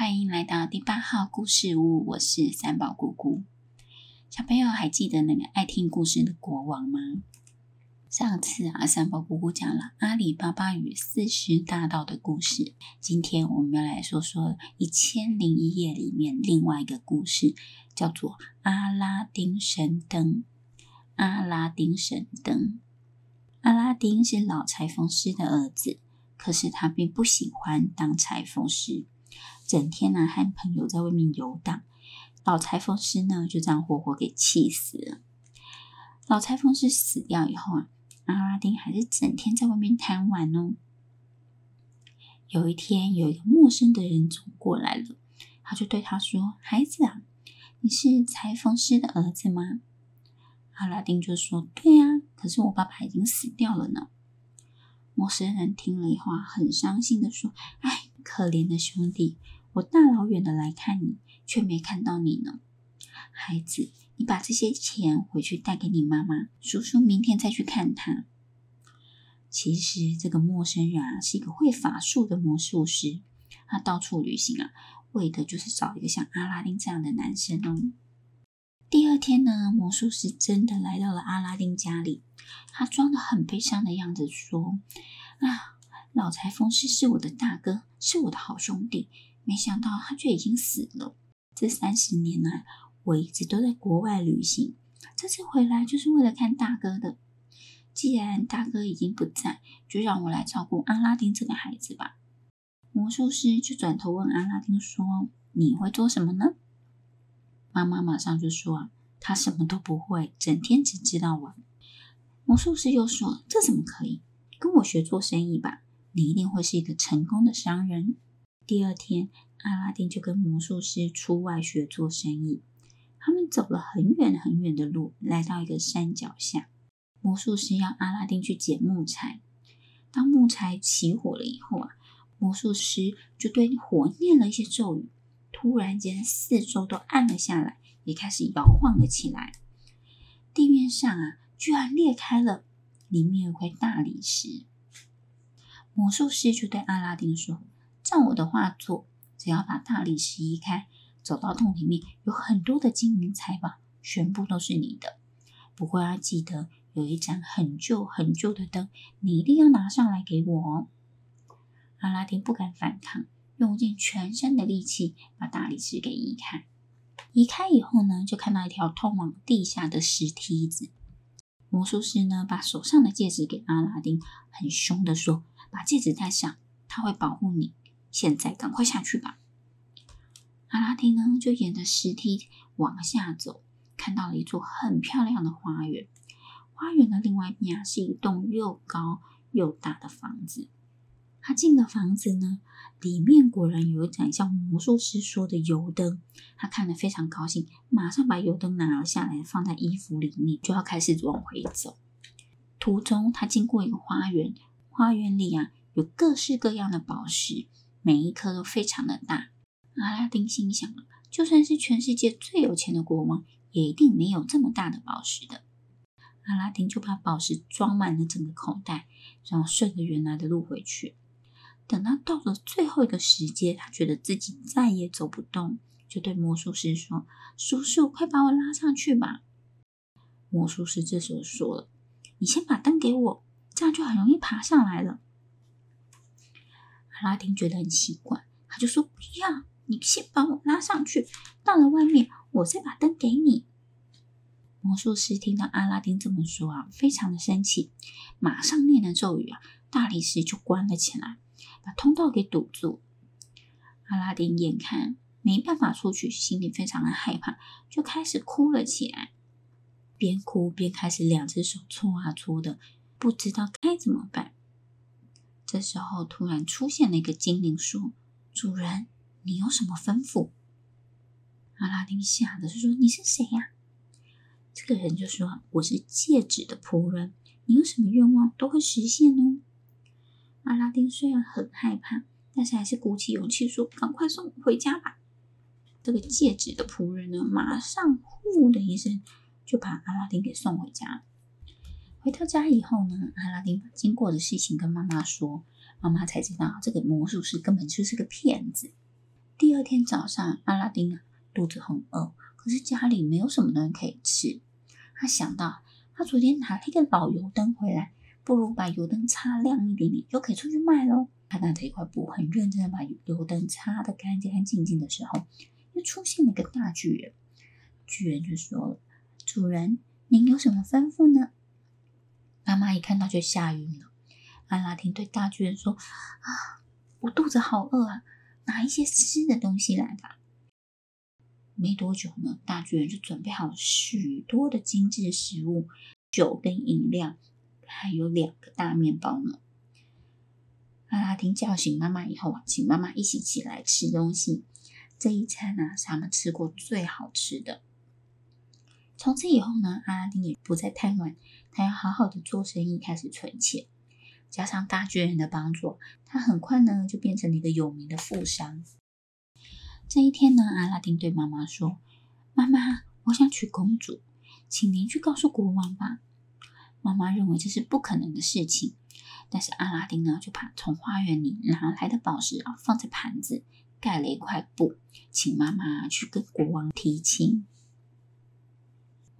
欢迎来到第八号故事屋，我是三宝姑姑。小朋友还记得那个爱听故事的国王吗？上次啊，三宝姑姑讲了阿里巴巴与四十大盗的故事。今天我们要来说说《一千零一夜》里面另外一个故事，叫做《阿拉丁神灯》。阿拉丁神灯，阿拉丁是老裁缝师的儿子，可是他并不喜欢当裁缝师，整天呢和朋友在外面游荡。老裁缝师呢就这样活活给气死了。老裁缝师死掉以后啊。阿拉丁还是整天在外面贪玩哦。有一天，有一个陌生的人走过来了，他就对他说：“孩子啊，你是裁缝师的儿子吗？”阿拉丁就说：“对呀，可是我爸爸已经死掉了呢。”陌生人听了以后，很伤心的说：“哎，可怜的兄弟，我大老远的来看你，却没看到你呢。孩子。”你把这些钱回去带给你妈妈，叔叔明天再去看她。其实这个陌生人啊，是一个会法术的魔术师，他到处旅行啊，为的就是找一个像阿拉丁这样的男生哦。第二天呢，魔术师真的来到了阿拉丁家里，他装得很悲伤的样子说：“啊，老裁缝师是我的大哥，是我的好兄弟，没想到他却已经死了。这三十年来。”我一直都在国外旅行，这次回来就是为了看大哥的。既然大哥已经不在，就让我来照顾阿拉丁这个孩子吧。魔术师就转头问阿拉丁说：“你会做什么呢？”妈妈马上就说：“他什么都不会，整天只知道玩。”魔术师又说：“这怎么可以？跟我学做生意吧，你一定会是一个成功的商人。”第二天，阿拉丁就跟魔术师出外学做生意。他们走了很远很远的路，来到一个山脚下。魔术师要阿拉丁去捡木材。当木材起火了以后啊，魔术师就对火念了一些咒语。突然间，四周都暗了下来，也开始摇晃了起来。地面上啊，居然裂开了，里面有块大理石。魔术师就对阿拉丁说：“照我的话做，只要把大理石移开。”走到洞里面，有很多的金银财宝，全部都是你的。不过要记得，有一盏很旧很旧的灯，你一定要拿上来给我哦。阿拉丁不敢反抗，用尽全身的力气把大理石给移开。移开以后呢，就看到一条通往地下的石梯子。魔术师呢，把手上的戒指给阿拉丁，很凶地说：“把戒指戴上，他会保护你。现在赶快下去吧。”阿拉丁呢，就沿着石梯往下走，看到了一座很漂亮的花园。花园的另外一边啊，是一栋又高又大的房子。他进了房子呢，里面果然有一盏像魔术师说的油灯。他看了非常高兴，马上把油灯拿了下来，放在衣服里面，就要开始往回走。途中，他经过一个花园，花园里啊，有各式各样的宝石，每一颗都非常的大。阿拉丁心想，就算是全世界最有钱的国王，也一定没有这么大的宝石的。阿拉丁就把宝石装满了整个口袋，然后顺着原来的路回去。等他到了最后一个石阶，他觉得自己再也走不动，就对魔术师说：“叔叔，快把我拉上去吧！”魔术师这时候说了：“你先把灯给我，这样就很容易爬上来了。”阿拉丁觉得很奇怪，他就说：“不要。”你先把我拉上去，到了外面，我再把灯给你。魔术师听到阿拉丁这么说啊，非常的生气，马上念了咒语啊，大理石就关了起来，把通道给堵住。阿拉丁眼看没办法出去，心里非常的害怕，就开始哭了起来，边哭边开始两只手搓啊搓的，不知道该怎么办。这时候突然出现了一个精灵，说：“主人。”你有什么吩咐？阿拉丁吓得是说：“你是谁呀？”这个人就说：“我是戒指的仆人，你有什么愿望都会实现哦。”阿拉丁虽然很害怕，但是还是鼓起勇气说：“赶快送我回家吧。”这个戒指的仆人呢，马上呼的一声就把阿拉丁给送回家了。回到家以后呢，阿拉丁把经过的事情跟妈妈说，妈妈才知道这个魔术师根本就是个骗子。第二天早上，阿拉丁啊肚子很饿，可是家里没有什么东西可以吃。他想到，他昨天拿了一个老油灯回来，不如把油灯擦亮一点点，就可以出去卖喽。他拿着一块布，很认真的把油灯擦得干干净净的时候，又出现了一个大巨人。巨人就说了：“主人，您有什么吩咐呢？”妈妈一看到就吓晕了。阿拉丁对大巨人说：“啊，我肚子好饿啊，拿一些吃的东西来吧。”没多久呢，大巨人就准备好了许多的精致食物，酒跟饮料，还有两个大面包呢。阿拉丁叫醒妈妈以后啊，请妈妈一起起来吃东西。这一餐呢，是他们吃过最好吃的。从此以后呢，阿拉丁也不再贪玩，他要好好的做生意，开始存钱。加上大巨人的帮助，他很快呢就变成了一个有名的富商。这一天呢，阿拉丁对妈妈说：“妈妈，我想娶公主，请您去告诉国王吧。”妈妈认为这是不可能的事情，但是阿拉丁呢，就把从花园里拿来的宝石啊放在盘子，盖了一块布，请妈妈去跟国王提亲。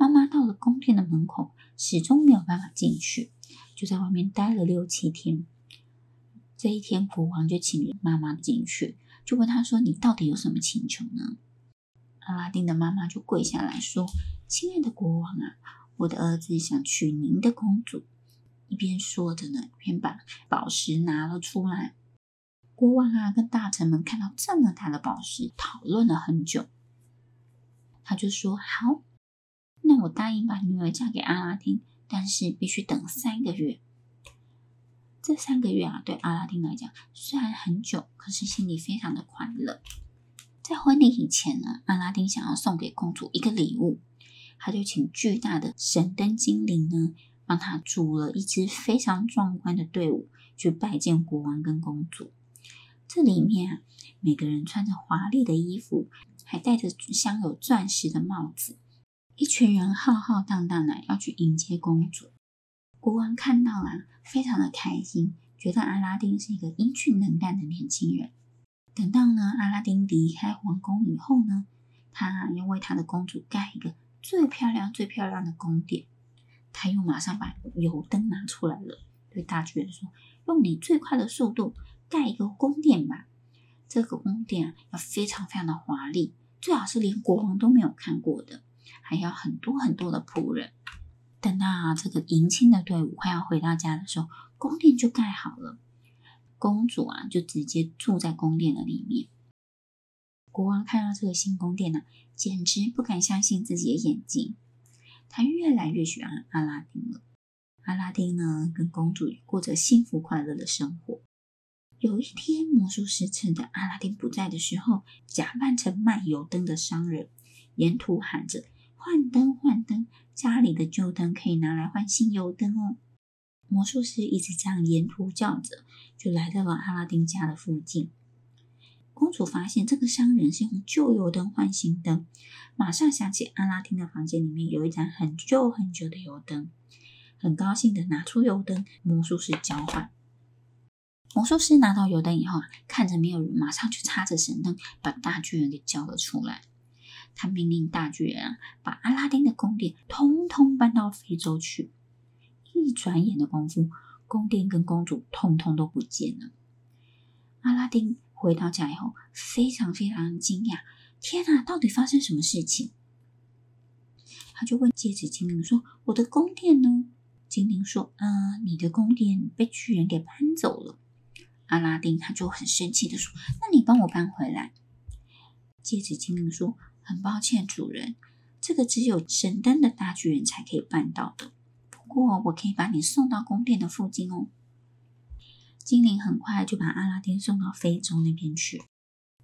妈妈到了宫殿的门口，始终没有办法进去，就在外面待了六七天。这一天，国王就请妈妈进去。就问他说：“你到底有什么请求呢？”阿拉丁的妈妈就跪下来说：“亲爱的国王啊，我的儿子想娶您的公主。”一边说着呢，一边把宝石拿了出来。国王啊，跟大臣们看到这么大的宝石，讨论了很久。他就说：“好，那我答应把女儿嫁给阿拉丁，但是必须等三个月。”这三个月啊，对阿拉丁来讲虽然很久，可是心里非常的快乐。在婚礼以前呢，阿拉丁想要送给公主一个礼物，他就请巨大的神灯精灵呢，帮他组了一支非常壮观的队伍去拜见国王跟公主。这里面啊，每个人穿着华丽的衣服，还戴着镶有钻石的帽子，一群人浩浩荡荡的要去迎接公主。国王看到了，非常的开心，觉得阿拉丁是一个英俊能干的年轻人。等到呢，阿拉丁离开皇宫以后呢，他要为他的公主盖一个最漂亮、最漂亮的宫殿。他又马上把油灯拿出来了，对大巨人说：“用你最快的速度盖一个宫殿吧。这个宫殿啊，要非常非常的华丽，最好是连国王都没有看过的，还要很多很多的仆人。”等到，这个迎亲的队伍快要回到家的时候，宫殿就盖好了。公主啊，就直接住在宫殿的里面。国王看到这个新宫殿呢、简直不敢相信自己的眼睛。他越来越喜欢阿拉丁了。阿拉丁呢，跟公主过着幸福快乐的生活。有一天，魔术师趁着阿拉丁不在的时候，假扮成卖油灯的商人，沿途喊着。换灯，换灯！家里的旧灯可以拿来换新油灯哦。魔术师一直这样沿途叫着，就来到了阿拉丁家的附近。公主发现这个商人是用旧油灯换新灯，马上想起阿拉丁的房间里面有一盏很旧很旧的油灯，很高兴的拿出油灯，魔术师交换。魔术师拿到油灯以后啊，看着没有人，马上就插着神灯，把大巨人给叫了出来。他命令大巨人，把阿拉丁的宫殿通通搬到非洲去。一转眼的功夫，宫殿跟公主通通都不见了。阿拉丁回到家以后，非常非常惊讶：天哪，到底发生什么事情？他就问戒指精灵说：“我的宫殿呢？”精灵说：“啊、你的宫殿被巨人给搬走了。”阿拉丁他就很生气的说：“那你帮我搬回来。”戒指精灵说。很抱歉，主人，这个只有神灯的大巨人才可以办到的。不过，我可以把你送到宫殿的附近哦。精灵很快就把阿拉丁送到非洲那边去。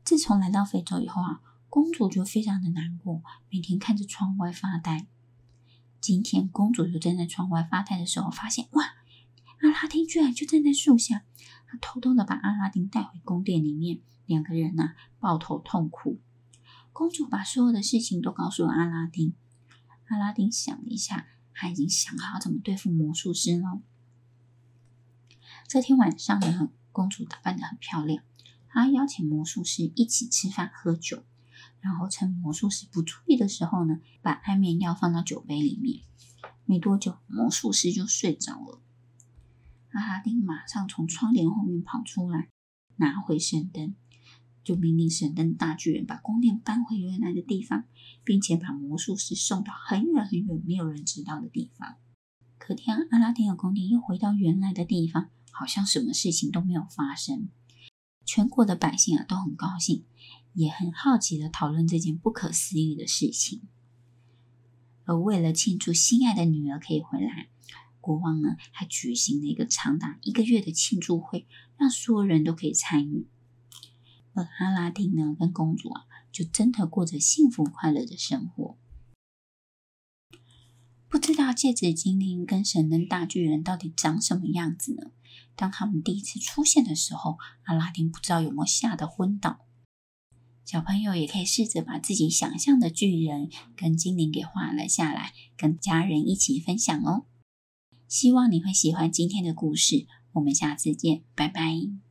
自从来到非洲以后啊，公主就非常的难过，每天看着窗外发呆。今天，公主就站在窗外发呆的时候，发现哇，阿拉丁居然就站在树下。她偷偷的把阿拉丁带回宫殿里面，两个人呢、啊、抱头痛哭。公主把所有的事情都告诉了阿拉丁。阿拉丁想了一下，他已经想好怎么对付魔术师了。这天晚上呢，公主打扮得很漂亮，她邀请魔术师一起吃饭喝酒，然后趁魔术师不注意的时候呢，把安眠药放到酒杯里面。没多久，魔术师就睡着了。阿拉丁马上从窗帘后面跑出来，拿回神灯，就命令神灯大巨人把宫殿搬回原来的地方，并且把魔术师送到很远很远、没有人知道的地方。隔天，阿拉丁的宫殿又回到原来的地方，好像什么事情都没有发生。全国的百姓啊都很高兴，也很好奇地讨论这件不可思议的事情。而为了庆祝心爱的女儿可以回来，国王呢还举行了一个长达一个月的庆祝会，让所有人都可以参与。而阿拉丁呢跟公主啊，就真的过着幸福快乐的生活。不知道戒指精灵跟神灯大巨人到底长什么样子呢？当他们第一次出现的时候，阿拉丁不知道有没有吓得昏倒。小朋友也可以试着把自己想象的巨人跟精灵给画了下来，跟家人一起分享哦。希望你会喜欢今天的故事，我们下次见，拜拜。